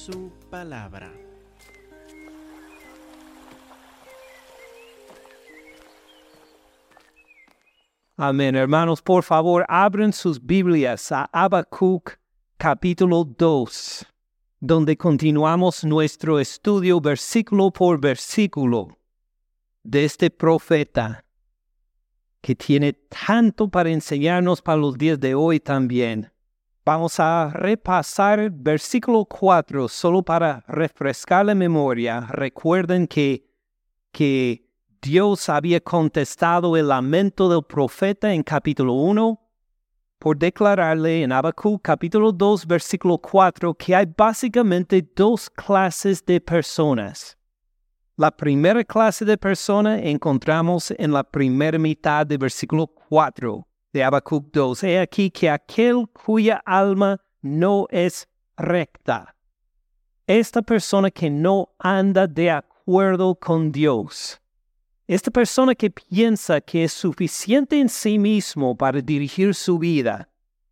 su palabra. Amén. Hermanos, por favor, abren sus Biblias a Habacuc capítulo 2, donde continuamos nuestro estudio versículo por versículo de este profeta que tiene tanto para enseñarnos para los días de hoy también. Vamos a repasar versículo 4 solo para refrescar la memoria. Recuerden que, que Dios había contestado el lamento del profeta en capítulo 1 por declararle en Habacuc capítulo 2 versículo 4 que hay básicamente dos clases de personas. La primera clase de persona encontramos en la primera mitad del versículo 4 de Habacuc 2. He aquí que aquel cuya alma no es recta. Esta persona que no anda de acuerdo con Dios. Esta persona que piensa que es suficiente en sí mismo para dirigir su vida,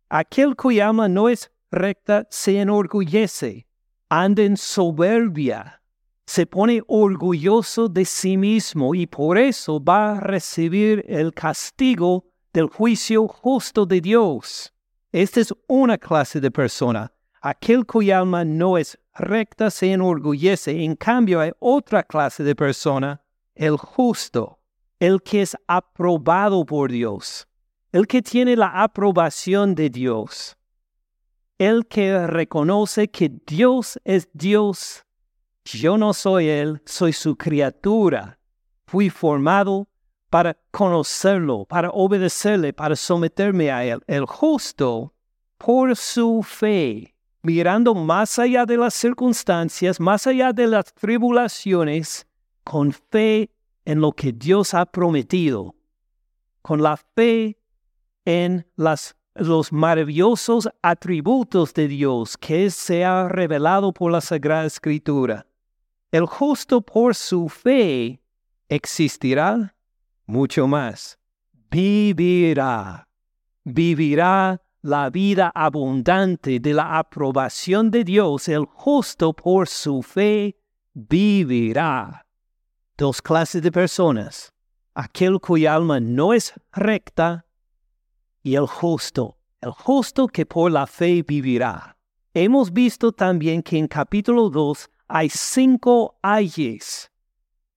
aquel cuya alma no es recta se enorgullece, anda en soberbia, se pone orgulloso de sí mismo y por eso va a recibir el castigo del juicio justo de Dios. Esta es una clase de persona. Aquel cuya alma no es recta se enorgullece. En cambio hay otra clase de persona el justo, el que es aprobado por Dios, el que tiene la aprobación de Dios, el que reconoce que Dios es Dios. Yo no soy Él, soy su criatura. Fui formado para conocerlo, para obedecerle, para someterme a Él. El justo, por su fe, mirando más allá de las circunstancias, más allá de las tribulaciones, con fe en lo que Dios ha prometido, con la fe en los maravillosos atributos de Dios que se ha revelado por la Sagrada Escritura. El justo por su fe existirá mucho más. Vivirá, vivirá la vida abundante de la aprobación de Dios. El justo por su fe vivirá dos clases de personas, aquel cuya alma no es recta y el justo, el justo que por la fe vivirá. Hemos visto también que en capítulo 2 hay cinco ayes,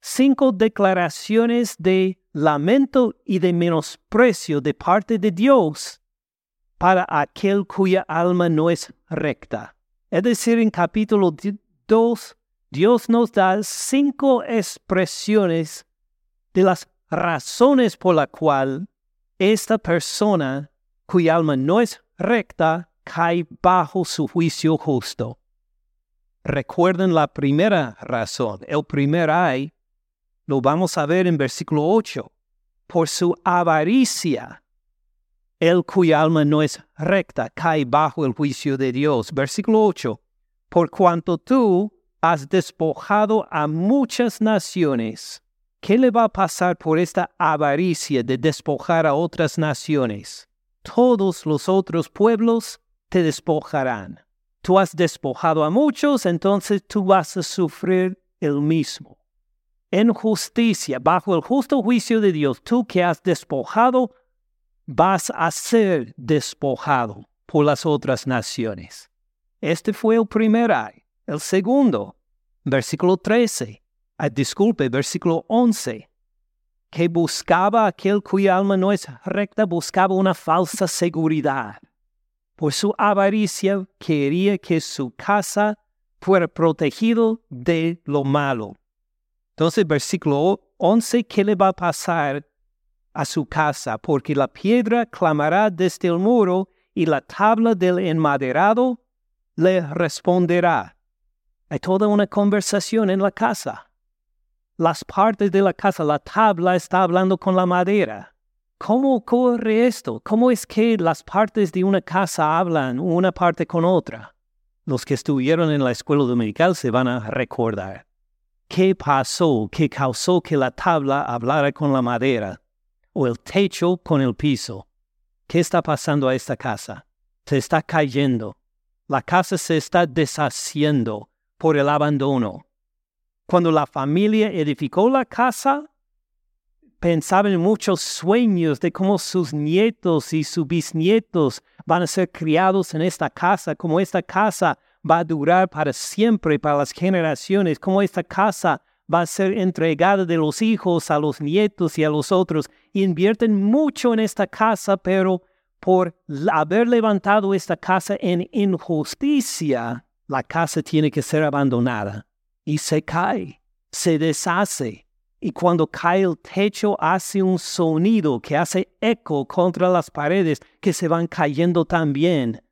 cinco declaraciones de lamento y de menosprecio de parte de Dios para aquel cuya alma no es recta. Es decir, en capítulo 2 Dios nos da cinco expresiones de las razones por la cual esta persona cuya alma no es recta cae bajo su juicio justo. Recuerden la primera razón, el primer ay, lo vamos a ver en versículo 8. Por su avaricia, el cuya alma no es recta cae bajo el juicio de Dios. Versículo 8. Por cuanto tú has despojado a muchas naciones. ¿Qué le va a pasar por esta avaricia de despojar a otras naciones? Todos los otros pueblos te despojarán. Tú has despojado a muchos, entonces tú vas a sufrir el mismo. En justicia, bajo el justo juicio de Dios, tú que has despojado, vas a ser despojado por las otras naciones. Este fue el primer ay. El segundo, versículo 13, ah, disculpe, versículo 11, que buscaba aquel cuya alma no es recta, buscaba una falsa seguridad. Por su avaricia quería que su casa fuera protegido de lo malo. Entonces, versículo 11, ¿qué le va a pasar a su casa? Porque la piedra clamará desde el muro y la tabla del enmaderado le responderá. Hay toda una conversación en la casa. Las partes de la casa, la tabla está hablando con la madera. ¿Cómo ocurre esto? ¿Cómo es que las partes de una casa hablan una parte con otra? Los que estuvieron en la escuela dominical se van a recordar. ¿Qué pasó que causó que la tabla hablara con la madera? ¿O el techo con el piso? ¿Qué está pasando a esta casa? Se está cayendo. La casa se está deshaciendo por el abandono. Cuando la familia edificó la casa, pensaban en muchos sueños de cómo sus nietos y sus bisnietos van a ser criados en esta casa, cómo esta casa va a durar para siempre, para las generaciones, cómo esta casa va a ser entregada de los hijos a los nietos y a los otros. invierten mucho en esta casa, pero por haber levantado esta casa en injusticia, la casa tiene que ser abandonada y se cae, se deshace. Y cuando cae el techo hace un sonido que hace eco contra las paredes que se van cayendo también.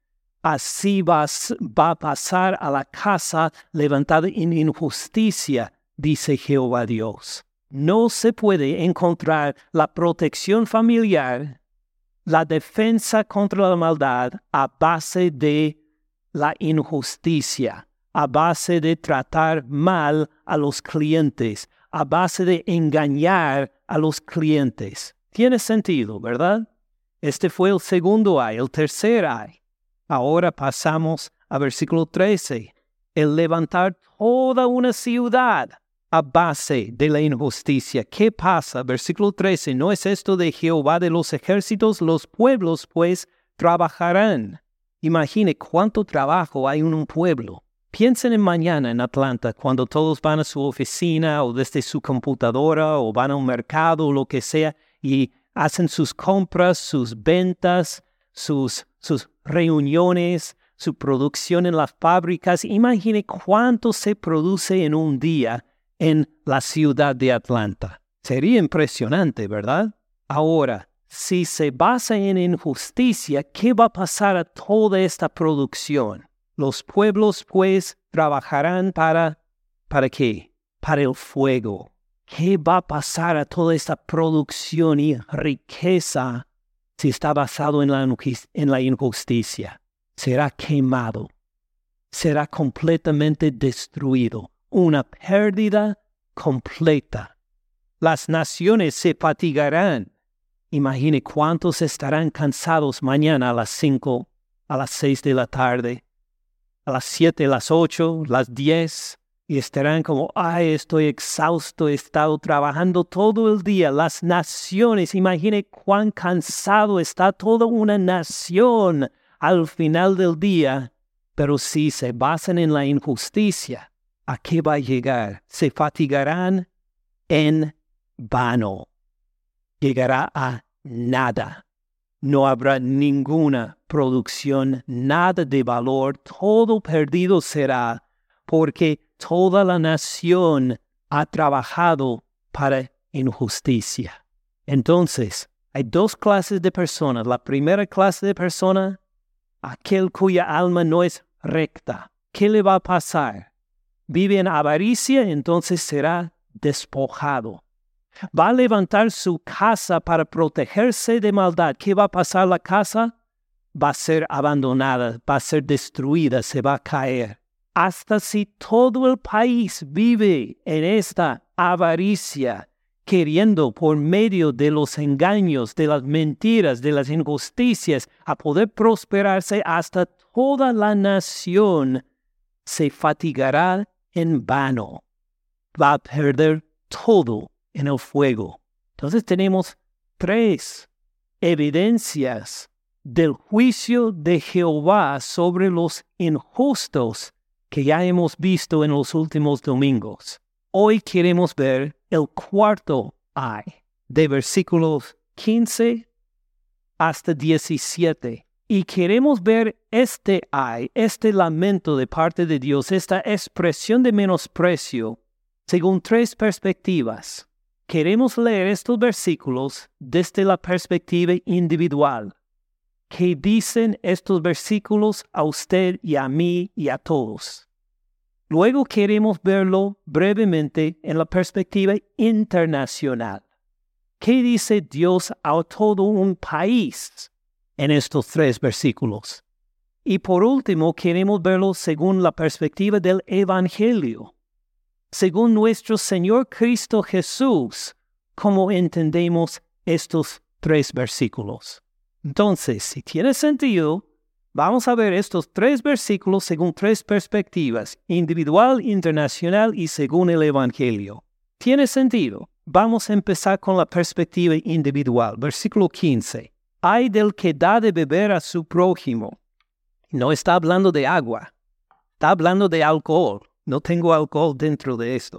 Así va, va a pasar a la casa levantada en injusticia, dice Jehová Dios. No se puede encontrar la protección familiar, la defensa contra la maldad a base de la injusticia, a base de tratar mal a los clientes, a base de engañar a los clientes. Tiene sentido, ¿verdad? Este fue el segundo ay, el tercer ay. Ahora pasamos a versículo 13. El levantar toda una ciudad a base de la injusticia. ¿Qué pasa? Versículo 13. ¿No es esto de Jehová de los ejércitos? Los pueblos pues trabajarán. Imagine cuánto trabajo hay en un pueblo. Piensen en mañana en Atlanta, cuando todos van a su oficina o desde su computadora o van a un mercado o lo que sea y hacen sus compras, sus ventas, sus, sus reuniones, su producción en las fábricas. Imagine cuánto se produce en un día en la ciudad de Atlanta. Sería impresionante, ¿verdad? Ahora, si se basa en injusticia, ¿qué va a pasar a toda esta producción? Los pueblos, pues, trabajarán para... ¿Para qué? Para el fuego. ¿Qué va a pasar a toda esta producción y riqueza si está basado en la, injusticia? Será quemado. Será completamente destruido una pérdida completa. Las naciones se fatigarán. Imagine cuántos estarán cansados mañana a las cinco, a las seis de la tarde, a las siete, las ocho, las diez, y estarán como, ay, estoy exhausto, he estado trabajando todo el día. Las naciones, imagine cuán cansado está toda una nación al final del día, pero si se basan en la injusticia, ¿a qué va a llegar? Se fatigarán en vano. Llegará a nada. No habrá ninguna producción, nada de valor, todo perdido será, porque toda la nación ha trabajado para injusticia. Entonces, hay dos clases de personas. La primera clase de persona, aquel cuya alma no es recta. ¿Qué le va a pasar? vive en avaricia, entonces será despojado. Va a levantar su casa para protegerse de maldad. ¿Qué va a pasar la casa? Va a ser abandonada, va a ser destruida, se va a caer. Hasta si todo el país vive en esta avaricia, queriendo por medio de los engaños, de las mentiras, de las injusticias, a poder prosperarse hasta toda la nación se fatigará en vano. Va a perder todo en el fuego. Entonces tenemos tres evidencias del juicio de Jehová sobre los injustos que ya hemos visto en los últimos domingos. Hoy queremos ver el cuarto ay, de versículos 15 hasta 17. Y queremos ver este ay, este lamento de parte de Dios, esta expresión de menosprecio, según tres perspectivas. Queremos leer estos versículos desde la perspectiva individual. ¿Qué dicen estos versículos a usted y a mí y a todos? Luego queremos verlo brevemente en la perspectiva internacional. ¿Qué dice Dios a todo un país? en estos tres versículos. Y por último, queremos verlo según la perspectiva del Evangelio, según nuestro Señor Cristo Jesús, como entendemos estos tres versículos. Entonces, si tiene sentido, Vamos a ver estos tres versículos según tres perspectivas, individual, internacional y según el Evangelio. ¿Tiene sentido? Vamos a empezar con la perspectiva individual. Versículo 15. Hay del que da de beber a su prójimo. No está hablando de agua, está hablando de alcohol. No tengo alcohol dentro de esto.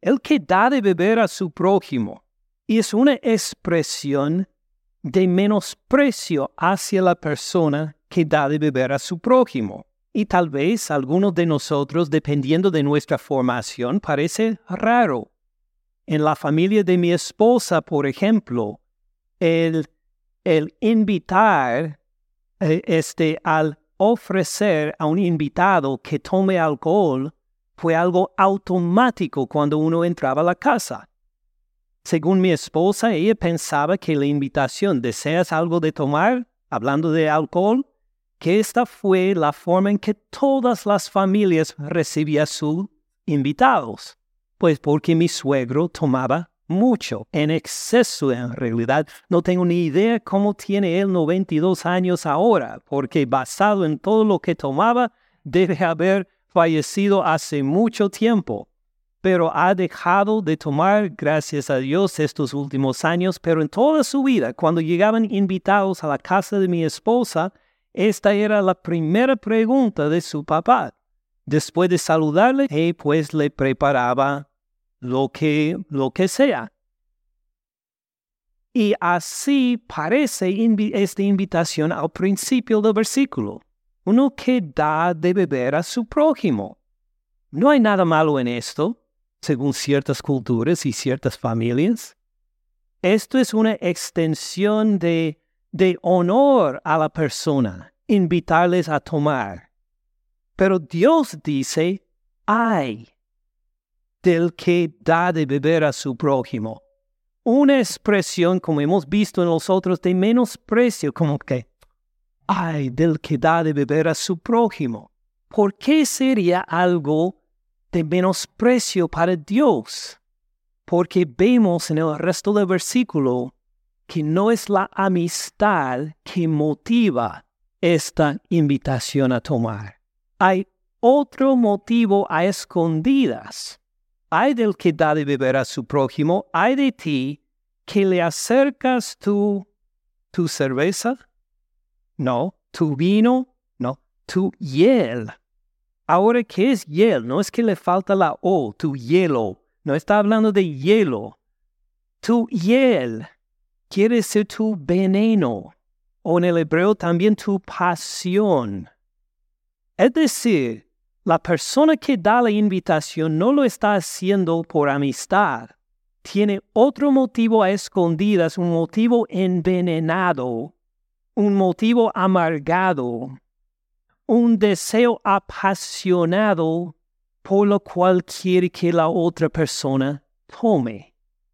El que da de beber a su prójimo. Y es una expresión de menosprecio hacia la persona que da de beber a su prójimo. Y tal vez algunos de nosotros, dependiendo de nuestra formación, parece raro. En la familia de mi esposa, por ejemplo, el, el invitar, eh, este, al ofrecer a un invitado que tome alcohol, fue algo automático cuando uno entraba a la casa. Según mi esposa, ella pensaba que la invitación, ¿deseas algo de tomar? Hablando de alcohol, que esta fue la forma en que todas las familias recibían sus invitados, pues porque mi suegro tomaba mucho, en exceso en realidad. No tengo ni idea cómo tiene él 92 años ahora, porque basado en todo lo que tomaba, debe haber fallecido hace mucho tiempo. Pero ha dejado de tomar, gracias a Dios, estos últimos años, pero en toda su vida, cuando llegaban invitados a la casa de mi esposa, esta era la primera pregunta de su papá. Después de saludarle, eh, pues le preparaba lo que, lo que sea. Y así parece esta invitación al principio del versículo. Uno que da de beber a su prójimo. No hay nada malo en esto, según ciertas culturas y ciertas familias. Esto es una extensión de honor a la persona, invitarles a tomar. Pero Dios dice, ay del que da de beber a su prójimo. Una expresión, como hemos visto en los otros, de menosprecio, como que, ay del que da de beber a su prójimo. ¿Por qué sería algo de menosprecio para Dios? Porque vemos en el resto del versículo que no es la amistad que motiva esta invitación a tomar. Hay otro motivo a escondidas. Hay del que da de beber a su prójimo, hay de ti que le acercas tu, tu cerveza, no, tu vino, no, tu hiel. Ahora, ¿qué es hiel? No es que le falta la O, tu hielo. No está hablando de hielo. Tu hiel quiere ser tu veneno, o en el hebreo también tu pasión. Es decir, la persona que da la invitación no lo está haciendo por amistad. Tiene otro motivo a escondidas, un motivo envenenado, un motivo amargado, un deseo apasionado por lo cual quiere que la otra persona tome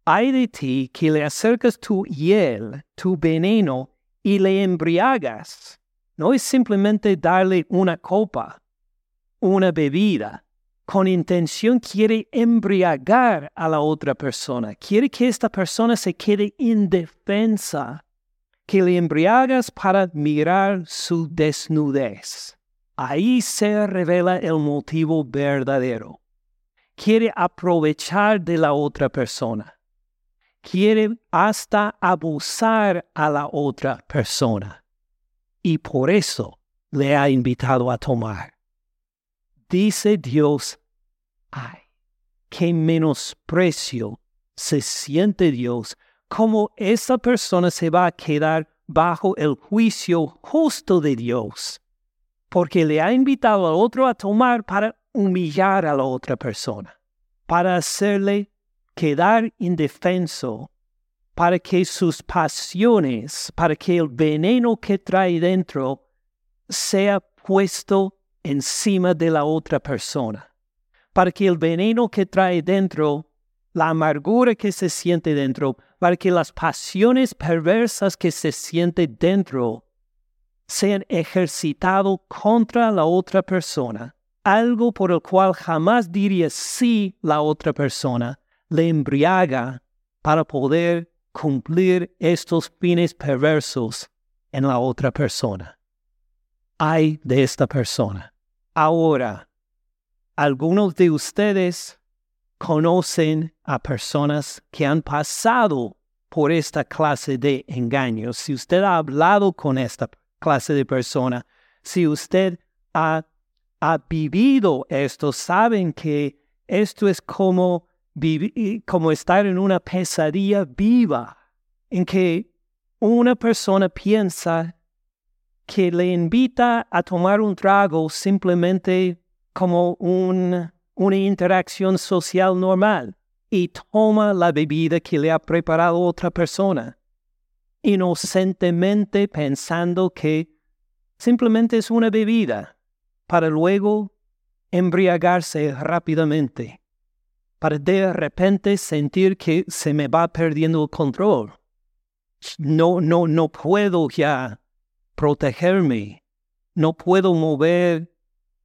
hay de ti que le acercas tu hiel, tu veneno, y le embriagas. No es simplemente darle una copa, una bebida. Con intención quiere embriagar a la otra persona. Quiere que esta persona se quede indefensa. Que le embriagas para mirar su desnudez. Ahí se revela el motivo verdadero. Quiere aprovechar de la otra persona quiere hasta abusar a la otra persona. Y por eso le ha invitado a tomar. Dice Dios, ay, qué menosprecio se siente Dios, como esa persona se va a quedar bajo el juicio justo de Dios, porque le ha invitado al otro a tomar para humillar a la otra persona, para hacerle quedar indefenso para que sus pasiones, para que el veneno que trae dentro sea puesto encima de la otra persona, para que el veneno que trae dentro, la amargura que se siente dentro, para que las pasiones perversas que se sienten dentro sean ejercitado contra la otra persona, algo por el cual jamás diría sí la otra persona, le embriaga para poder cumplir estos fines perversos en la otra persona. ay de esta persona. Ahora, algunos de ustedes conocen a personas que han pasado por esta clase de engaños. Si usted ha hablado con esta clase de persona, si usted ha, vivido esto, saben que esto es como, como estar en una pesadilla viva, en que una persona piensa que le invita a tomar un trago simplemente como una interacción social normal y toma la bebida que le ha preparado otra persona, inocentemente pensando que simplemente es una bebida, para luego embriagarse rápidamente, para de repente sentir que se me va perdiendo el control. No, no, no puedo ya protegerme, no puedo mover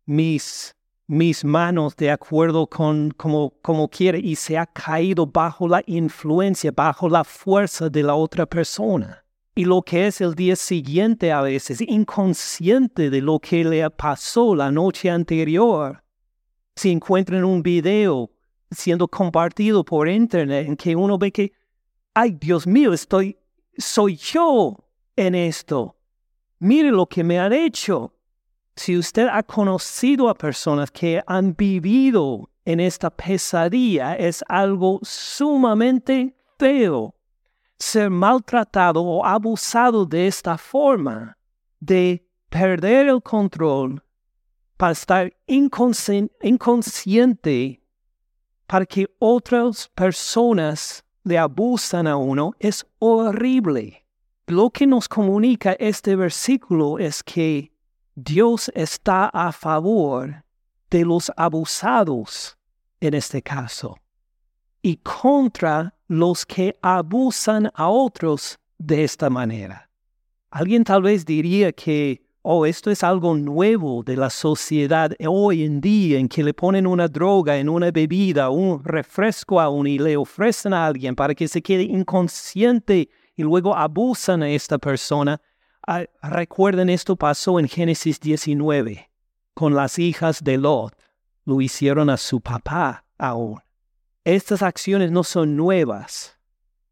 mis, mis manos de acuerdo con como, como quiere y se ha caído bajo la influencia, bajo la fuerza de la otra persona. Y lo que es el día siguiente a veces, inconsciente de lo que le pasó la noche anterior. Si encuentran un video siendo compartido por internet en que uno ve que, ay Dios mío, estoy, soy yo en esto mire lo que me han hecho. Si usted ha conocido a personas que han vivido en esta pesadilla, es algo sumamente feo. Ser maltratado o abusado de esta forma, de perder el control para estar inconsciente para que otras personas le abusan a uno, es horrible. Lo que nos comunica este versículo es que Dios está a favor de los abusados en este caso y contra los que abusan a otros de esta manera. Alguien tal vez diría que, oh, esto es algo nuevo de la sociedad hoy en día en que le ponen una droga en una bebida, un refresco a uno y le ofrecen a alguien para que se quede inconsciente y luego abusan a esta persona. Ah, recuerden, esto pasó en Génesis 19 con las hijas de Lot. Lo hicieron a su papá aún. Estas acciones no son nuevas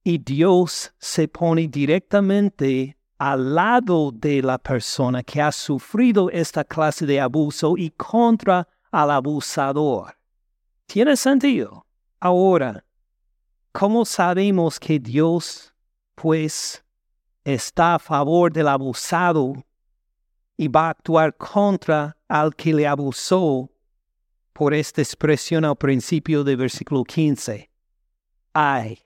y Dios se pone directamente al lado de la persona que ha sufrido esta clase de abuso y contra al abusador. ¿Tiene sentido? Ahora, ¿cómo sabemos que Dios pues está a favor del abusado y va a actuar contra al que le abusó por esta expresión al principio del versículo 15. Ay,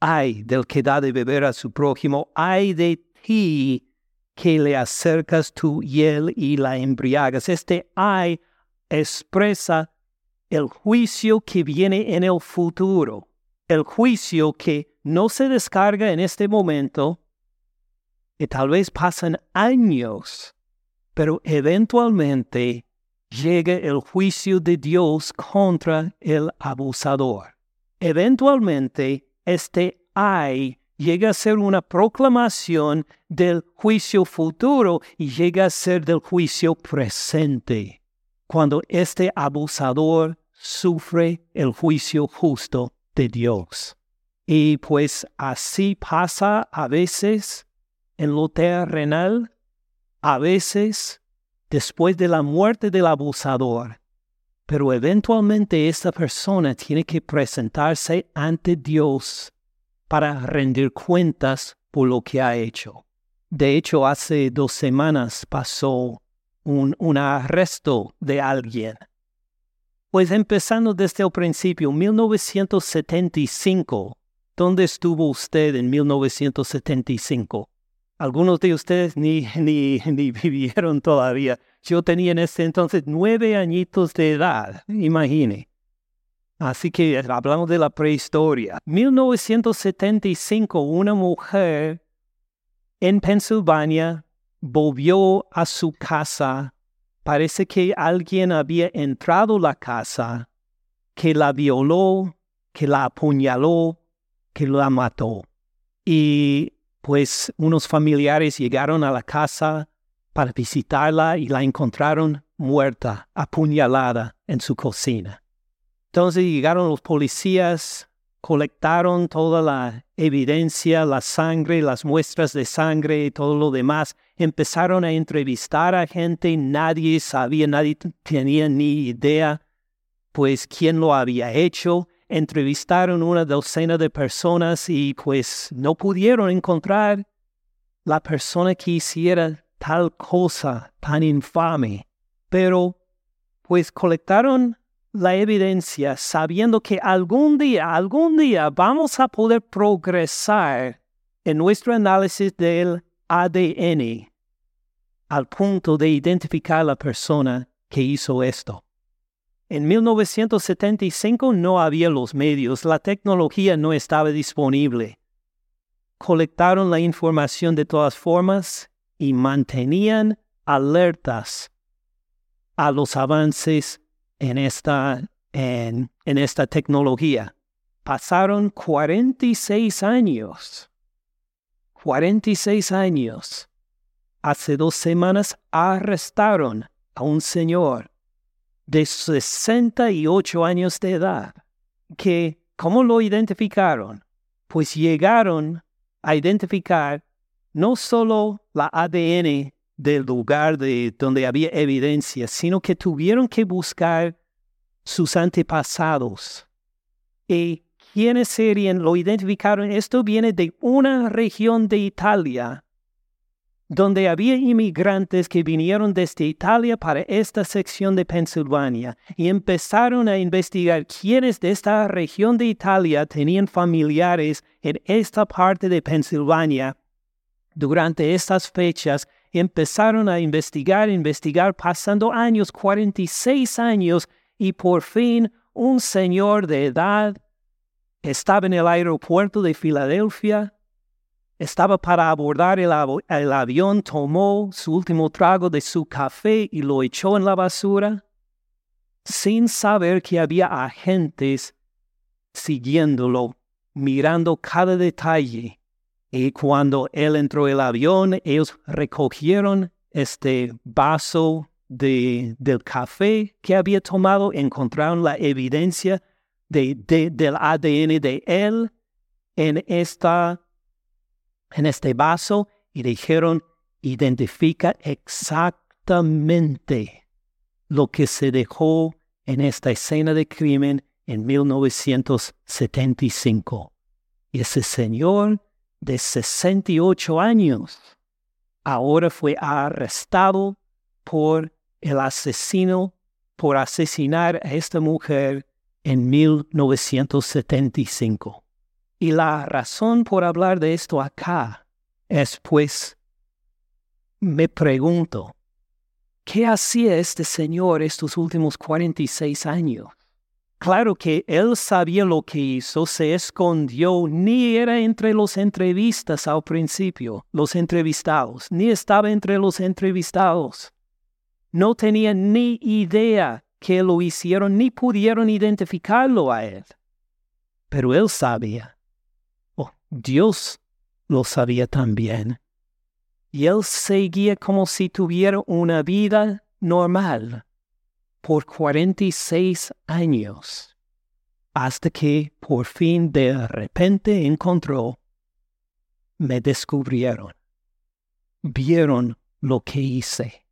ay del que da de beber a su prójimo, ay de ti que le acercas tu hiel y la embriagas. Este ay expresa el juicio que viene en el futuro, el juicio que no se descarga en este momento, y tal vez pasan años, pero eventualmente llega el juicio de Dios contra el abusador. Eventualmente, este ay llega a ser una proclamación del juicio futuro y llega a ser del juicio presente, cuando este abusador sufre el juicio justo de Dios. Y pues así pasa a veces en lo terrenal, a veces después de la muerte del abusador. Pero eventualmente esta persona tiene que presentarse ante Dios para rendir cuentas por lo que ha hecho. De hecho, hace dos semanas pasó un, un arresto de alguien. Pues empezando desde el principio, 1975, ¿Dónde estuvo usted en 1975? Algunos de ustedes ni, ni, ni vivieron todavía. Yo tenía en ese entonces nueve añitos de edad, imagine. Así que hablamos de la prehistoria. 1975, una mujer en Pensilvania volvió a su casa. Parece que alguien había entrado a la casa, que la violó, que la apuñaló, que la mató. Y pues unos familiares llegaron a la casa para visitarla y la encontraron muerta, apuñalada en su cocina. Entonces llegaron los policías, colectaron toda la evidencia, la sangre, las muestras de sangre y todo lo demás. Empezaron a entrevistar a gente, nadie sabía, nadie tenía ni idea, pues quién lo había hecho. Entrevistaron una docena de personas y pues no pudieron encontrar la persona que hiciera tal cosa tan infame. Pero pues colectaron la evidencia sabiendo que algún día, algún día vamos a poder progresar en nuestro análisis del ADN al punto de identificar la persona que hizo esto. En 1975 no había los medios, la tecnología no estaba disponible. Colectaron la información de todas formas y mantenían alertas a los avances en esta, en, esta tecnología. Pasaron 46 años. 46 años. Hace dos semanas arrestaron a un señor de 68 años de edad, que, ¿cómo lo identificaron? Pues llegaron a identificar no solo la ADN del lugar de donde había evidencia, sino que tuvieron que buscar sus antepasados. ¿Y quiénes serían? Lo identificaron. Esto viene de una región de Italia donde había inmigrantes que vinieron desde Italia para esta sección de Pensilvania y empezaron a investigar quiénes de esta región de Italia tenían familiares en esta parte de Pensilvania. Durante estas fechas empezaron a investigar, investigar, pasando años, 46 años, y por fin un señor de edad estaba en el aeropuerto de Filadelfia, estaba para abordar el, el avión, tomó su último trago de su café y lo echó en la basura, sin saber que había agentes siguiéndolo, mirando cada detalle. Y cuando él entró el avión, ellos recogieron este vaso de, del café que había tomado, encontraron la evidencia de, del ADN de él en, esta, en este vaso y dijeron, identifica exactamente lo que se dejó en esta escena de crimen en 1975. Y ese señor de 68 años, ahora fue arrestado por el asesino por asesinar a esta mujer en 1975. Y la razón por hablar de esto acá es pues, me pregunto, ¿qué hacía este señor estos últimos 46 años? Claro que él sabía lo que hizo, se escondió, ni era entre los entrevistas al principio, los entrevistados, ni estaba entre los entrevistados. No tenía ni idea que lo hicieron, ni pudieron identificarlo a él. Pero él sabía. Dios lo sabía también. Y él seguía como si tuviera una vida normal por 46 años, hasta que por fin de repente encontró, me descubrieron, vieron lo que hice.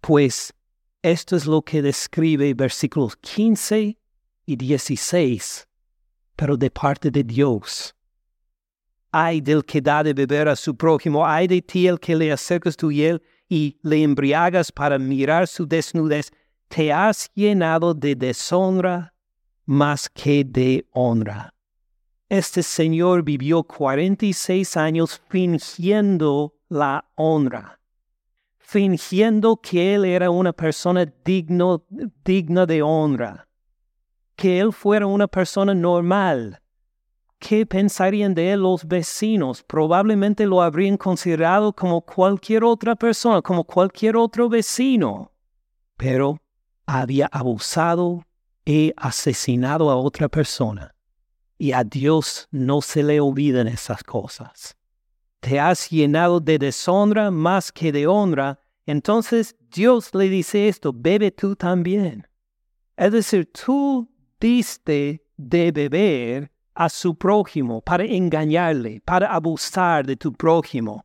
Pues esto es lo que describe versículos 15 y 16, pero de parte de Dios. Ay del que da de beber a su prójimo, ay de ti el que le acercas tu hiel y le embriagas para mirar su desnudez te has llenado de deshonra más que de honra. Este señor vivió 46 años fingiendo la honra, fingiendo que él era una persona digno, digna de honra, que él fuera una persona normal. ¿Qué pensarían de él los vecinos? Probablemente lo habrían considerado como cualquier otra persona, como cualquier otro vecino. Pero había abusado y asesinado a otra persona. Y a Dios no se le olvidan esas cosas. te has llenado de deshonra más que de honra, entonces Dios le dice esto, bebe tú también. Es decir, tú diste de beber a su prójimo para engañarle, para abusar de tu prójimo.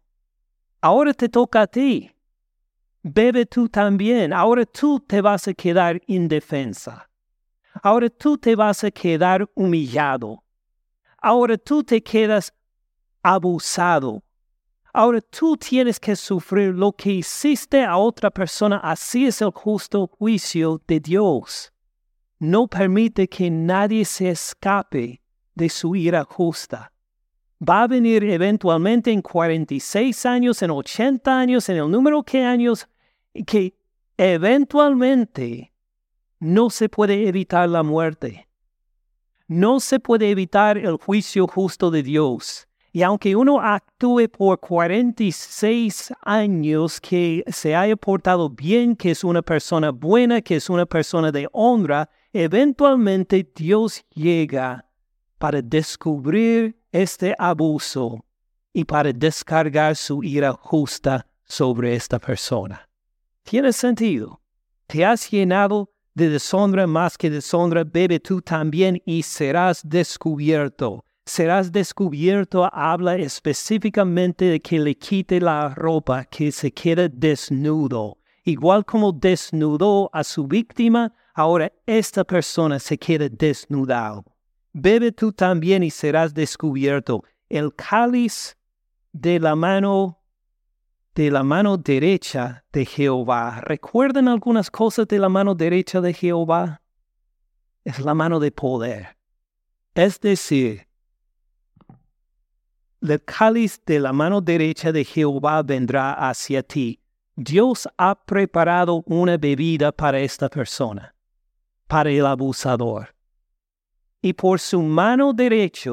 Ahora te toca a ti. Bebe tú también. Ahora tú te vas a quedar indefensa. Ahora tú te vas a quedar humillado. Ahora tú te quedas abusado. Ahora tú tienes que sufrir lo que hiciste a otra persona. Así es el justo juicio de Dios. No permite que nadie se escape de su ira justa. Va a venir eventualmente en 46 años, en 80 años, en el número que años, que eventualmente no se puede evitar la muerte. No se puede evitar el juicio justo de Dios. Y aunque uno actúe por 46 años que se haya portado bien, que es una persona buena, que es una persona de honra, eventualmente Dios llega para descubrir este abuso y para descargar su ira justa sobre esta persona. ¿Tiene sentido? Te has llenado de deshonra más que deshonra, bebe tú también y serás descubierto. Serás descubierto habla específicamente de que le quite la ropa, que se quede desnudo. Igual como desnudó a su víctima, ahora esta persona se queda desnudado. Bebe tú también y serás descubierto. El cáliz de la mano de la mano derecha de Jehová. ¿Recuerdan algunas cosas de la mano derecha de Jehová? Es la mano de poder. Es decir, el cáliz de la mano derecha de Jehová vendrá hacia ti. Dios ha preparado una bebida para esta persona, para el abusador. Y por su mano derecha,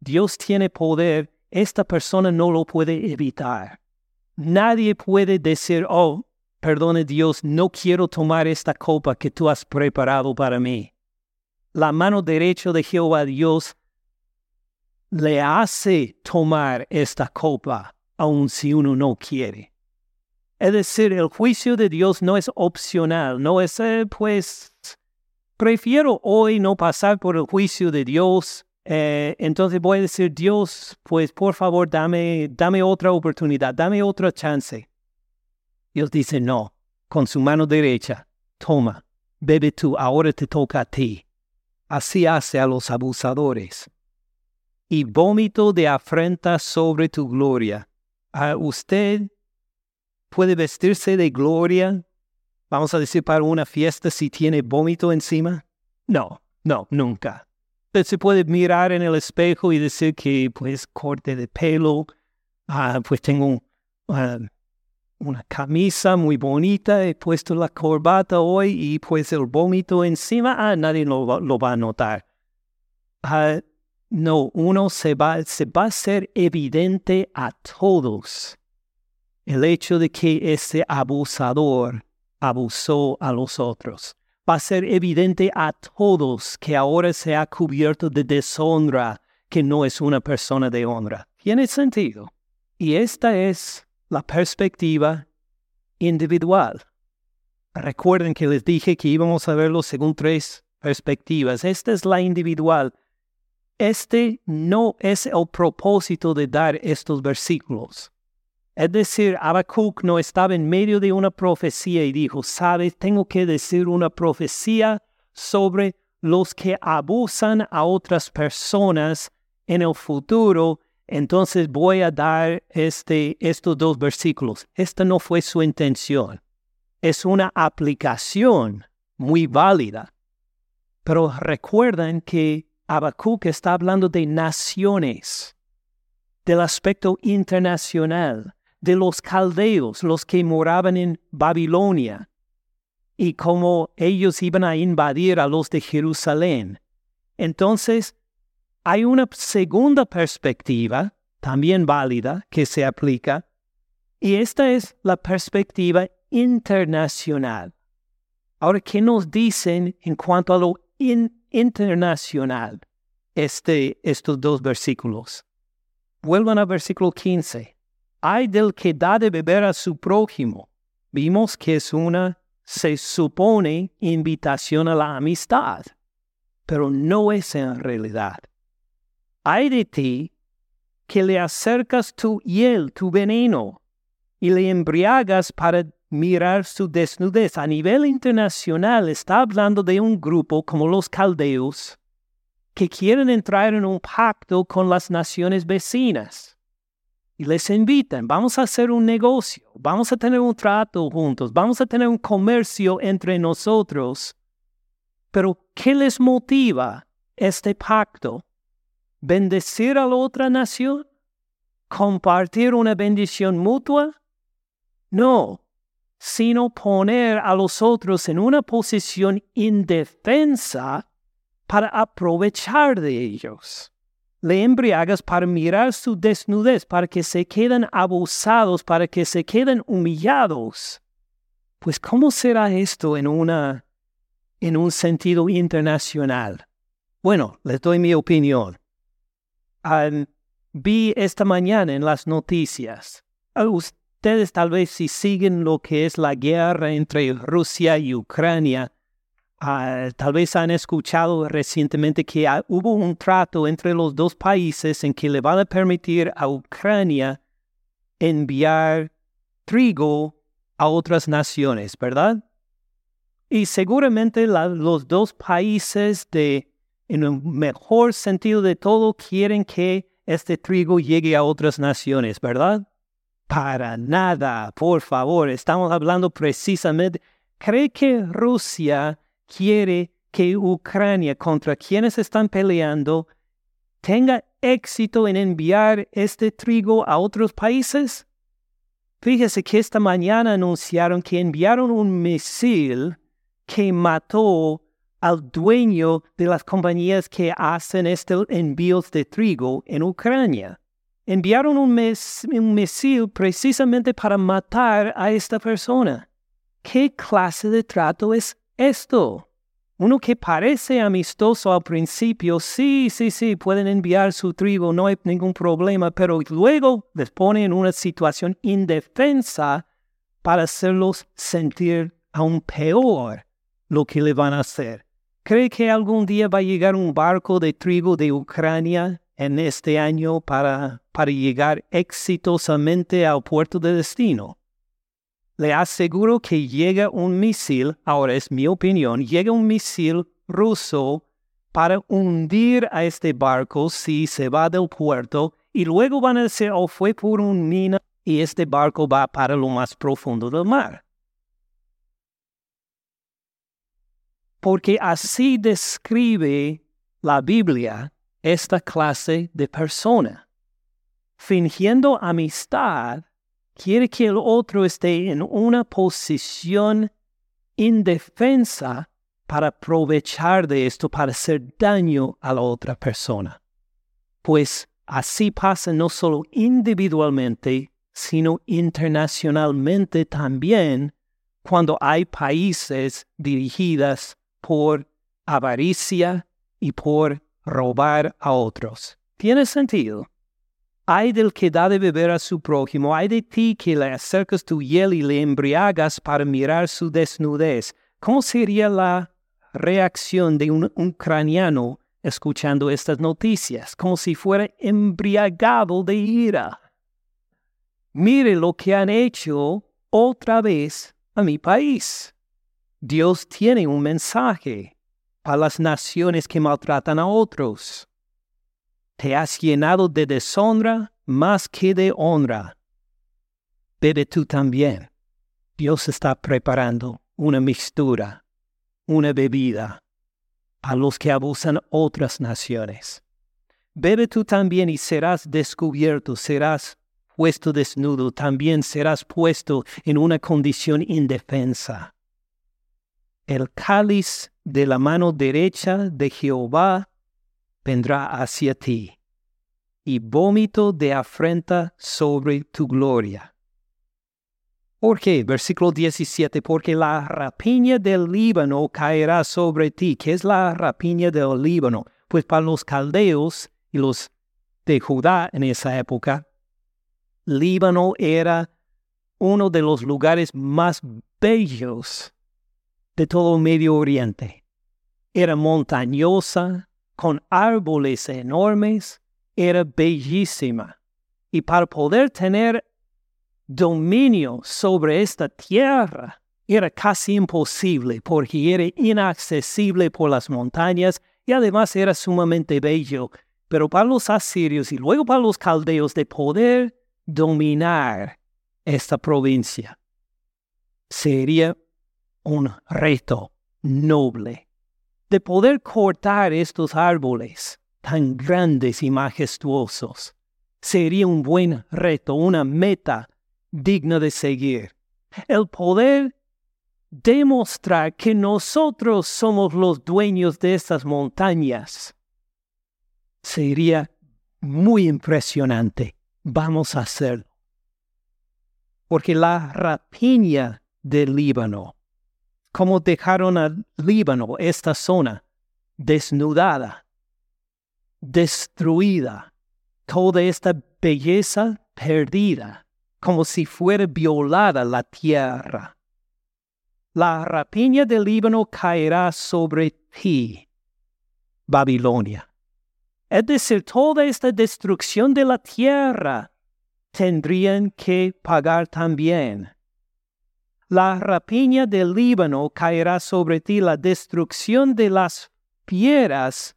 Dios tiene poder, esta persona no lo puede evitar. Nadie puede decir, oh, perdone Dios, no quiero tomar esta copa que tú has preparado para mí. La mano derecha de Jehová Dios le hace tomar esta copa, aun si uno no quiere. Es decir, el juicio de Dios no es opcional, no es, eh, pues, prefiero hoy no pasar por el juicio de Dios eh, entonces voy a decir, Dios, pues por favor, dame, dame otra oportunidad, dame otra chance. Dios dice, no, con su mano derecha, toma, bebe tú, ahora te toca a ti. Así hace a los abusadores. Y vómito de afrenta sobre tu gloria. ¿A usted puede vestirse de gloria, vamos a decir, para una fiesta si tiene vómito encima? No, no, nunca se puede mirar en el espejo y decir que pues corte de pelo, ah, pues tengo ah, una camisa muy bonita, he puesto la corbata hoy y pues el vómito encima, ah, nadie lo, lo va a notar. Ah, no, uno se va, se va a ser evidente a todos el hecho de que ese abusador abusó a los otros va a ser evidente a todos que ahora se ha cubierto de deshonra, que no es una persona de honra. Tiene sentido. Y esta es la perspectiva individual. Recuerden que les dije que íbamos a verlo según tres perspectivas. Esta es la individual. Este no es el propósito de dar estos versículos. Es decir, Habacuc no estaba en medio de una profecía y dijo, sabes, tengo que decir una profecía sobre los que abusan a otras personas en el futuro, entonces voy a dar este, estos dos versículos. Esta no fue su intención. Es una aplicación muy válida. Pero recuerden que Habacuc está hablando de naciones, del aspecto internacional de los caldeos, los que moraban en Babilonia, y cómo ellos iban a invadir a los de Jerusalén. Entonces, hay una segunda perspectiva, también válida, que se aplica, y esta es la perspectiva internacional. Ahora, ¿qué nos dicen en cuanto a lo internacional este, estos dos versículos? Vuelvan al versículo 15. Hay del que da de beber a su prójimo. Vimos que es una, se supone, invitación a la amistad, pero no es en realidad. Hay de ti que le acercas tu hiel, tu veneno, y le embriagas para mirar su desnudez. A nivel internacional está hablando de un grupo como los caldeos que quieren entrar en un pacto con las naciones vecinas. Y les invitan, vamos a hacer un negocio, vamos a tener un trato juntos, vamos a tener un comercio entre nosotros. Pero, ¿qué les motiva este pacto? ¿Bendecir a la otra nación? ¿Compartir una bendición mutua? No, sino poner a los otros en una posición indefensa para aprovechar de ellos. Le embriagas para mirar su desnudez, para que se queden abusados, para que se queden humillados. Pues ¿cómo será esto en una en un sentido internacional? Bueno, les doy mi opinión. vi esta mañana en las noticias. Ustedes tal vez si siguen lo que es la guerra entre Rusia y Ucrania, Ah, tal vez han escuchado recientemente que hubo un trato entre los dos países en que le van a permitir a Ucrania enviar trigo a otras naciones, ¿verdad? Y seguramente los dos países de, en el mejor sentido de todo, quieren que este trigo llegue a otras naciones, ¿verdad? Para nada, por favor, estamos hablando precisamente, ¿cree que Rusia quiere que Ucrania, contra quienes están peleando, tenga éxito en enviar este trigo a otros países? Fíjese que esta mañana anunciaron que enviaron un misil que mató al dueño de las compañías que hacen estos envíos de trigo en Ucrania. Enviaron un, un misil precisamente para matar a esta persona. ¿Qué clase de trato es esto. Uno que parece amistoso al principio, sí, sí, sí, pueden enviar su trigo, no hay ningún problema, pero luego les pone en una situación indefensa para hacerlos sentir aún peor lo que le van a hacer. ¿Cree que algún día va a llegar un barco de trigo de Ucrania en este año para, para llegar exitosamente al puerto de destino? Le aseguro que llega un misil, ahora es mi opinión, llega un misil ruso para hundir a este barco si se va del puerto y luego van a decir, oh, fue por un mina y este barco va para lo más profundo del mar. Porque así describe la Biblia esta clase de persona. Fingiendo amistad, quiere que el otro esté en una posición indefensa para aprovechar de esto para hacer daño a la otra persona. Pues así pasa no solo individualmente, sino internacionalmente también cuando hay países dirigidas por avaricia y por robar a otros. ¿Tiene sentido? Hay del que da de beber a su prójimo, hay de ti que le acercas tu hiel y le embriagas para mirar su desnudez. ¿Cómo sería la reacción de un ucraniano escuchando estas noticias? Como si fuera embriagado de ira. Mire lo que han hecho otra vez a mi país. Dios tiene un mensaje para las naciones que maltratan a otros te has llenado de deshonra más que de honra. Bebe tú también. Dios está preparando una mixtura, una bebida a los que abusan otras naciones. Bebe tú también y serás descubierto, serás puesto desnudo, también serás puesto en una condición indefensa. El cáliz de la mano derecha de Jehová vendrá hacia ti, y vómito de afrenta sobre tu gloria. ¿Por qué? Versículo 17, porque la rapiña del Líbano caerá sobre ti. ¿Qué es la rapiña del Líbano? Pues para los caldeos y los de Judá en esa época, Líbano era uno de los lugares más bellos de todo Medio Oriente. Era montañosa, con árboles enormes, era bellísima. Y para poder tener dominio sobre esta tierra era casi imposible porque era inaccesible por las montañas y además era sumamente bello. Pero para los asirios y luego para los caldeos de poder dominar esta provincia sería un reto noble de poder cortar estos árboles tan grandes y majestuosos. Sería un buen reto, una meta digna de seguir. El poder demostrar que nosotros somos los dueños de estas montañas sería muy impresionante. Vamos a hacerlo. Porque la rapiña del Líbano, como dejaron al Líbano, esta zona, desnudada, destruida, toda esta belleza perdida, como si fuera violada la tierra. La rapiña del Líbano caerá sobre ti, Babilonia. Es decir, toda esta destrucción de la tierra tendrían que pagar también. La rapiña del Líbano caerá sobre ti, la destrucción de las fieras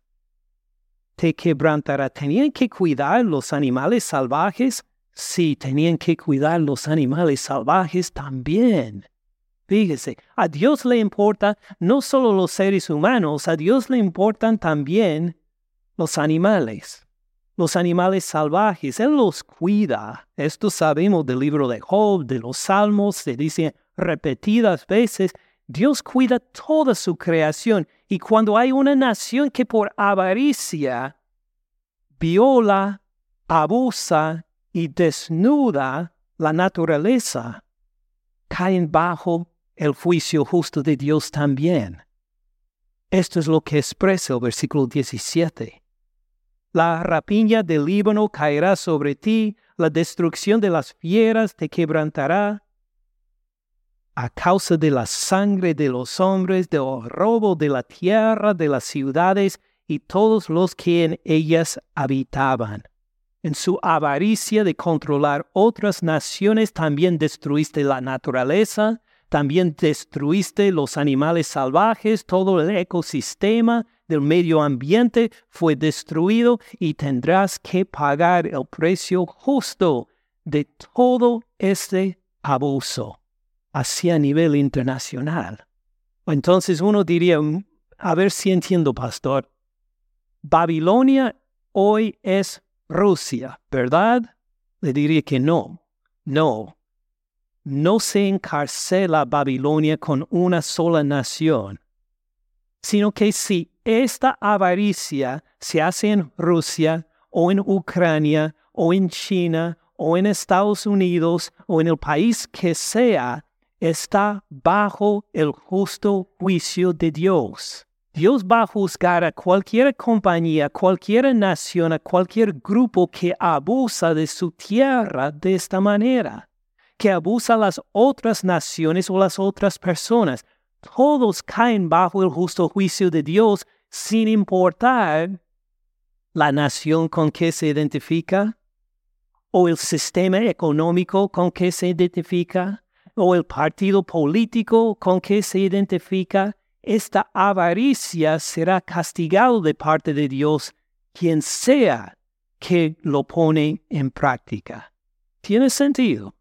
te quebrantará. Tenían que cuidar los animales salvajes Sí, tenían que cuidar los animales salvajes también. Fíjese, a Dios le importa no solo los seres humanos, a Dios le importan también los animales, los animales salvajes. Él los cuida. Esto sabemos del libro de Job, de los Salmos, se dice repetidas veces. Dios cuida toda su creación y cuando hay una nación que por avaricia viola, abusa y desnuda la naturaleza, caen bajo el juicio justo de Dios también. Esto es lo que expresa el versículo 17. La rapiña del Líbano caerá sobre ti, la destrucción de las fieras te quebrantará. A causa de la sangre de los hombres, del robo de la tierra, de las ciudades y todos los que en ellas habitaban. En su avaricia de controlar otras naciones también destruiste la naturaleza, también destruiste los animales salvajes, todo el ecosistema del medio ambiente fue destruido y tendrás que pagar el precio justo de todo este abuso, así a nivel internacional. Entonces uno diría, mm, a ver si entiendo, pastor, Babilonia hoy es Rusia, ¿verdad? Le diría que no, no. No se encarcela Babilonia con una sola nación, sino que si esta avaricia se hace en Rusia o en Ucrania o en China o en Estados Unidos o en el país que sea, está bajo el justo juicio de Dios. Dios va a juzgar a cualquier compañía, cualquier nación, a cualquier grupo que abusa de su tierra de esta manera, que abusa a las otras naciones o las otras personas. Todos caen bajo el justo juicio de Dios sin importar la nación con que se identifica, o el sistema económico con que se identifica, o el partido político con que se identifica esta avaricia será castigado de parte de Dios quien sea que lo pone en práctica. ¿Tiene sentido?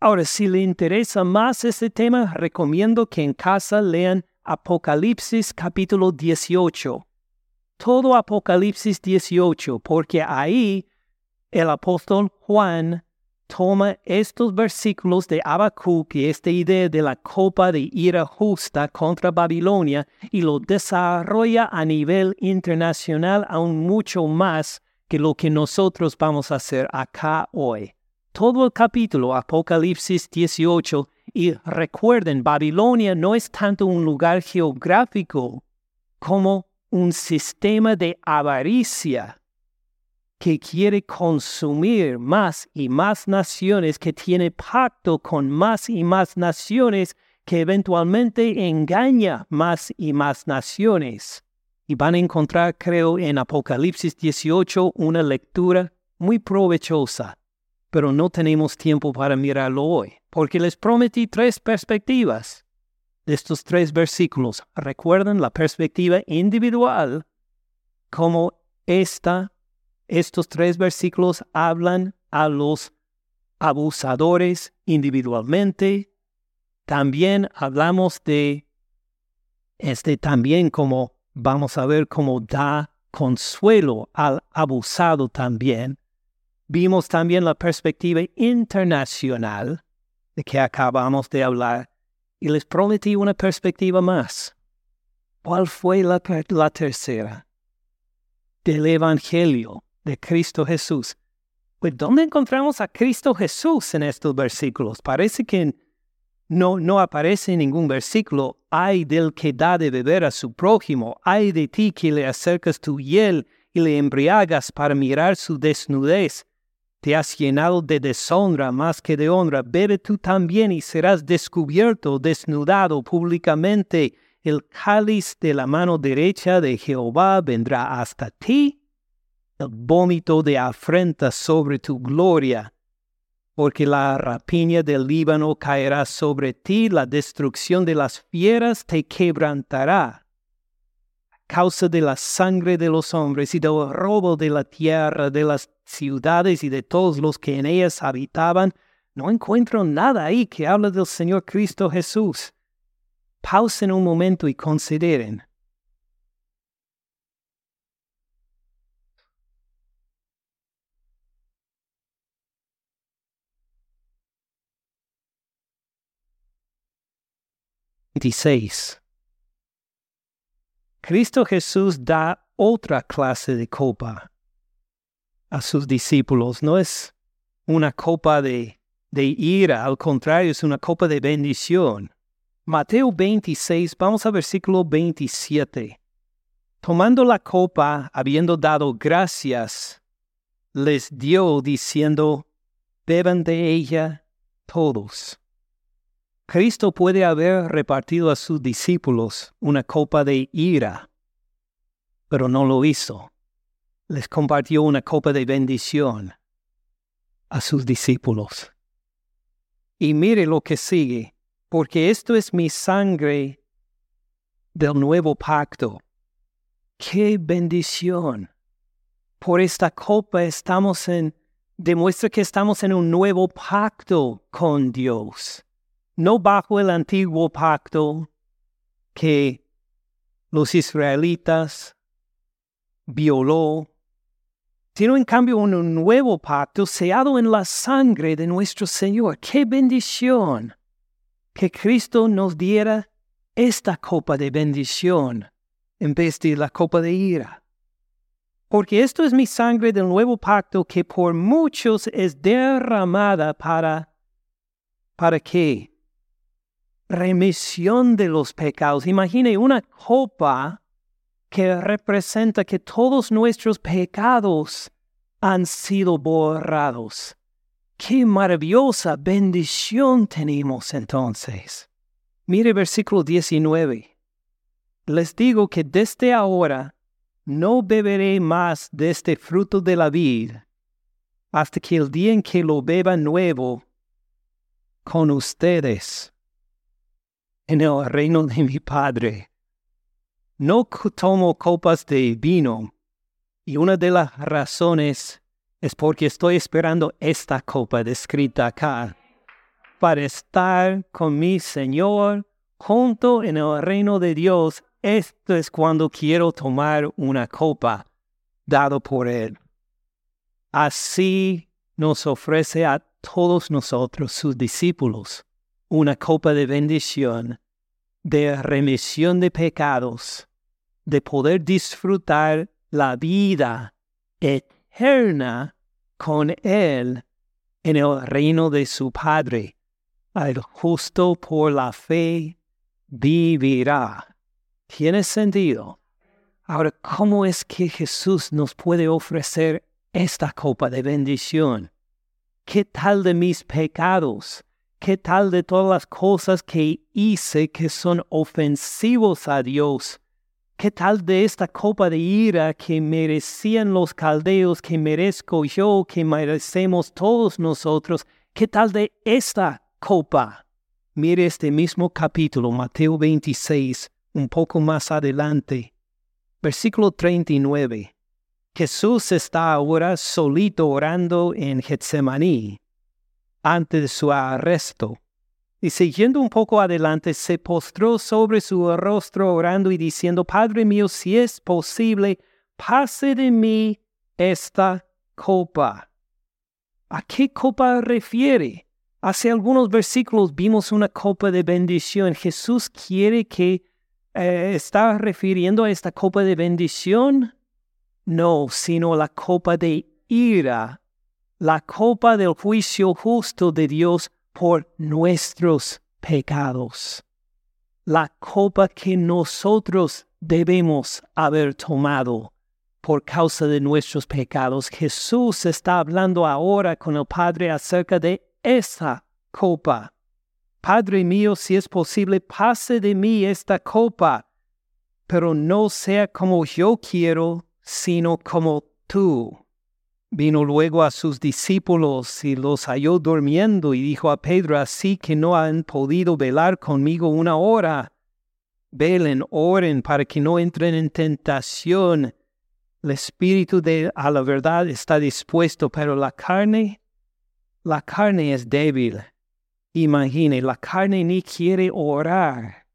Ahora, si le interesa más este tema, recomiendo que en casa lean Apocalipsis capítulo 18. Todo Apocalipsis 18, porque ahí el apóstol Juan toma estos versículos de Habacuc y esta idea de la copa de ira justa contra Babilonia y lo desarrolla a nivel internacional aún mucho más que lo que nosotros vamos a hacer acá hoy. Todo el capítulo Apocalipsis 18 y recuerden, Babilonia no es tanto un lugar geográfico como un sistema de avaricia que quiere consumir más y más naciones, que tiene pacto con más y más naciones, que eventualmente engaña más y más naciones. Y van a encontrar, creo, en Apocalipsis 18 una lectura muy provechosa, pero no tenemos tiempo para mirarlo hoy, porque les prometí tres perspectivas de estos tres versículos. Recuerden la perspectiva individual, como esta, estos tres versículos hablan a los abusadores individualmente. También hablamos de este también como vamos a ver cómo da consuelo al abusado también. Vimos también la perspectiva internacional de que acabamos de hablar y les prometí una perspectiva más. ¿Cuál fue la, la tercera? Del Evangelio de Cristo Jesús. Pues ¿dónde encontramos a Cristo Jesús en estos versículos? Parece que no, no aparece en ningún versículo, ay del que da de beber a su prójimo, ay de ti que le acercas tu hiel y le embriagas para mirar su desnudez. Te has llenado de deshonra más que de honra, bebe tú también y serás descubierto, desnudado públicamente. El cáliz de la mano derecha de Jehová vendrá hasta ti, el vómito de afrenta sobre tu gloria porque la rapiña del Líbano caerá sobre ti, la destrucción de las fieras te quebrantará. A causa de la sangre de los hombres y del robo de la tierra, de las ciudades y de todos los que en ellas habitaban, no encuentro nada ahí que habla del Señor Cristo Jesús. Pausen un momento y consideren. 26. Cristo Jesús da otra clase de copa a sus discípulos. No es una copa de, de ira, al contrario, es una copa de bendición. Mateo 26, vamos al versículo 27. Tomando la copa, habiendo dado gracias, les dio diciendo, beban de ella todos. Cristo puede haber repartido a sus discípulos una copa de ira, pero no lo hizo. Les compartió una copa de bendición a sus discípulos. Y mire lo que sigue, porque esto es mi sangre del nuevo pacto. ¡Qué bendición! Por esta copa estamos en, demuestra que estamos en un nuevo pacto con Dios no bajo el antiguo pacto que los israelitas violó, sino en cambio un nuevo pacto sellado en la sangre de nuestro Señor. ¡Qué bendición! Que Cristo nos diera esta copa de bendición en vez de la copa de ira. Porque esto es mi sangre del nuevo pacto que por muchos es derramada para... ¿Para qué? Remisión de los pecados. Imagine una copa que representa que todos nuestros pecados han sido borrados. Qué maravillosa bendición tenemos entonces. Mire versículo 19. Les digo que desde ahora no beberé más de este fruto de la vid hasta que el día en que lo beba nuevo con ustedes en el reino de mi Padre. No tomo copas de vino, y una de las razones es porque estoy esperando esta copa descrita acá, para estar con mi Señor junto en el reino de Dios. Esto es cuando quiero tomar una copa dado por Él. Así nos ofrece a todos nosotros, sus discípulos, una copa de bendición, de remisión de pecados, de poder disfrutar la vida eterna con Él en el reino de su Padre. El justo por la fe vivirá. ¿Tiene sentido? Ahora, ¿cómo es que Jesús nos puede ofrecer esta copa de bendición? ¿Qué tal de mis pecados? ¿Qué tal de todas las cosas que hice que son ofensivos a Dios? ¿Qué tal de esta copa de ira que merecían los caldeos, que merezco yo, que merecemos todos nosotros? ¿Qué tal de esta copa? Mire este mismo capítulo, Mateo 26, un poco más adelante, versículo 39. Jesús está ahora solito orando en Getsemaní antes de su arresto. Y siguiendo un poco adelante, se postró sobre su rostro orando y diciendo, Padre mío, si es posible, pase de mí esta copa. ¿A qué copa refiere? Hace algunos versículos vimos una copa de bendición. Jesús quiere que eh, está refiriendo a esta copa de bendición. No, sino la copa de ira, la copa del juicio justo de Dios por nuestros pecados. La copa que nosotros debemos haber tomado por causa de nuestros pecados. Jesús está hablando ahora con el Padre acerca de esa copa. Padre mío, si es posible, pase de mí esta copa, pero no sea como yo quiero, sino como tú. Vino luego a sus discípulos y los halló durmiendo y dijo a Pedro, así que no han podido velar conmigo una hora. Velen, oren para que no entren en tentación. El espíritu de a la verdad está dispuesto, pero la carne, la carne es débil. Imagine, la carne ni quiere orar,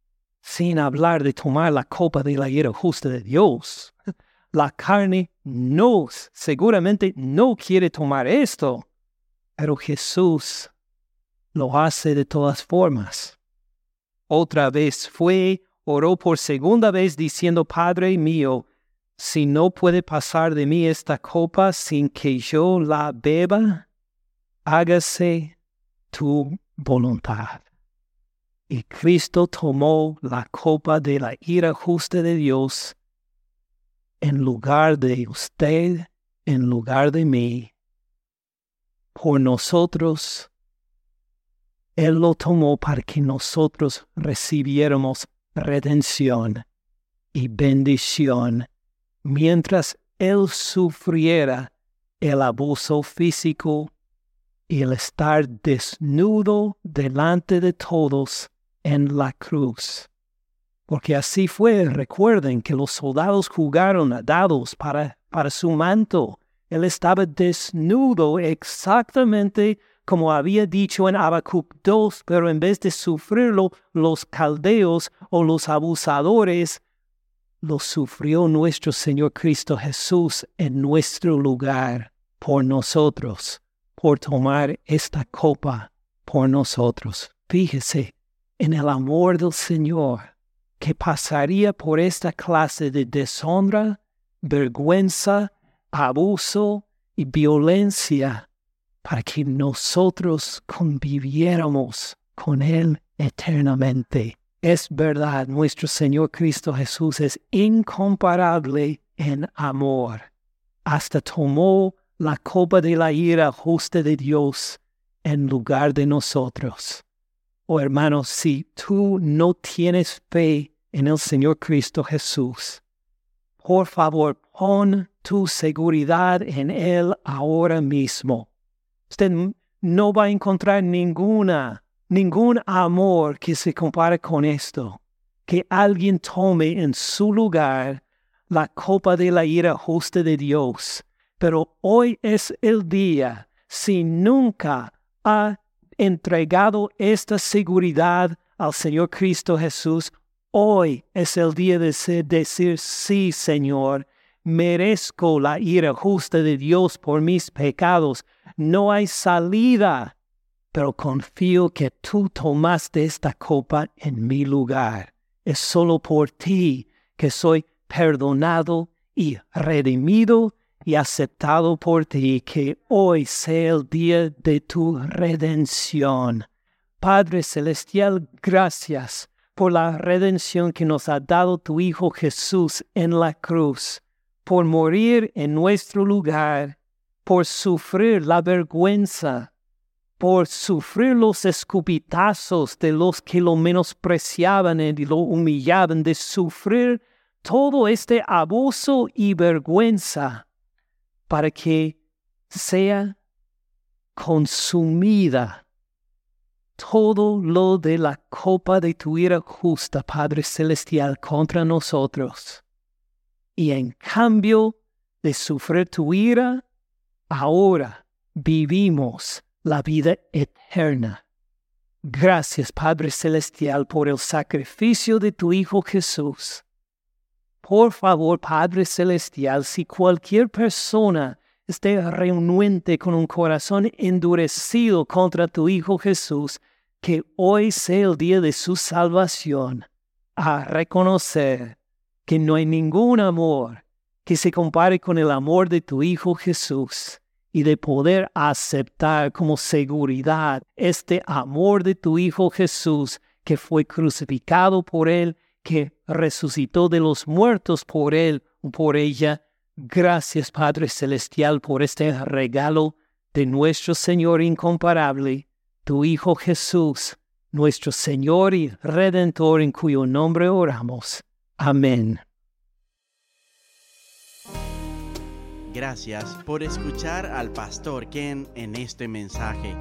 sin hablar de tomar la copa de la ira justa de Dios la carne no, seguramente no quiere tomar esto, pero Jesús lo hace de todas formas. Otra vez fue, oró por segunda vez diciendo, Padre mío, si no puede pasar de mí esta copa sin que yo la beba, hágase tu voluntad. Y Cristo tomó la copa de la ira justa de Dios en lugar de usted, en lugar de mí, por nosotros. Él lo tomó para que nosotros recibiéramos redención y bendición mientras Él sufriera el abuso físico y el estar desnudo delante de todos en la cruz porque así fue. Recuerden que los soldados jugaron a dados para, para su manto. Él estaba desnudo exactamente como había dicho en Habacuc 2, pero en vez de sufrirlo los caldeos o los abusadores, lo sufrió nuestro Señor Cristo Jesús en nuestro lugar por nosotros, por tomar esta copa por nosotros. Fíjese en el amor del Señor que pasaría por esta clase de deshonra, vergüenza, abuso y violencia para que nosotros conviviéramos con Él eternamente. Es verdad, nuestro Señor Cristo Jesús es incomparable en amor. Hasta tomó la copa de la ira justa de Dios en lugar de nosotros. Oh hermano, si tú no tienes fe en el Señor Cristo Jesús, por favor, pon tu seguridad en Él ahora mismo. Usted no va a encontrar ninguna, ningún amor que se compare con esto. Que alguien tome en su lugar la copa de la ira justa de Dios. Pero hoy es el día, si nunca ha entregado esta seguridad al Señor Cristo Jesús, hoy es el día de decir, sí, Señor, merezco la ira justa de Dios por mis pecados. No hay salida, pero confío que tú tomaste esta copa en mi lugar. Es solo por ti que soy perdonado y redimido y aceptado por ti, que hoy sea el día de tu redención. Padre Celestial, gracias por la redención que nos ha dado tu Hijo Jesús en la cruz, por morir en nuestro lugar por sufrir la vergüenza, por sufrir los escupitazos de los que lo menospreciaban y lo humillaban, de sufrir todo este abuso y vergüenza para que sea consumida todo lo de la copa de tu ira justa, Padre Celestial, contra nosotros. Y en cambio de sufrir tu ira, ahora vivimos la vida eterna. Gracias, Padre Celestial, por el sacrificio de tu Hijo Jesús. Por favor, Padre Celestial, si cualquier persona esté renuente con un corazón endurecido contra tu Hijo Jesús, que hoy sea el día de su salvación, a reconocer que no hay ningún amor que se compare con el amor de tu Hijo Jesús y de poder aceptar como seguridad este amor de tu Hijo Jesús que fue crucificado por Él, que resucitó de los muertos por Él o por ella. Gracias Padre Celestial por este regalo de nuestro Señor incomparable, tu Hijo Jesús, nuestro Señor y Redentor en cuyo nombre oramos. Amén. Gracias por escuchar al pastor Ken en este mensaje.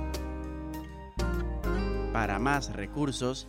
Para más recursos,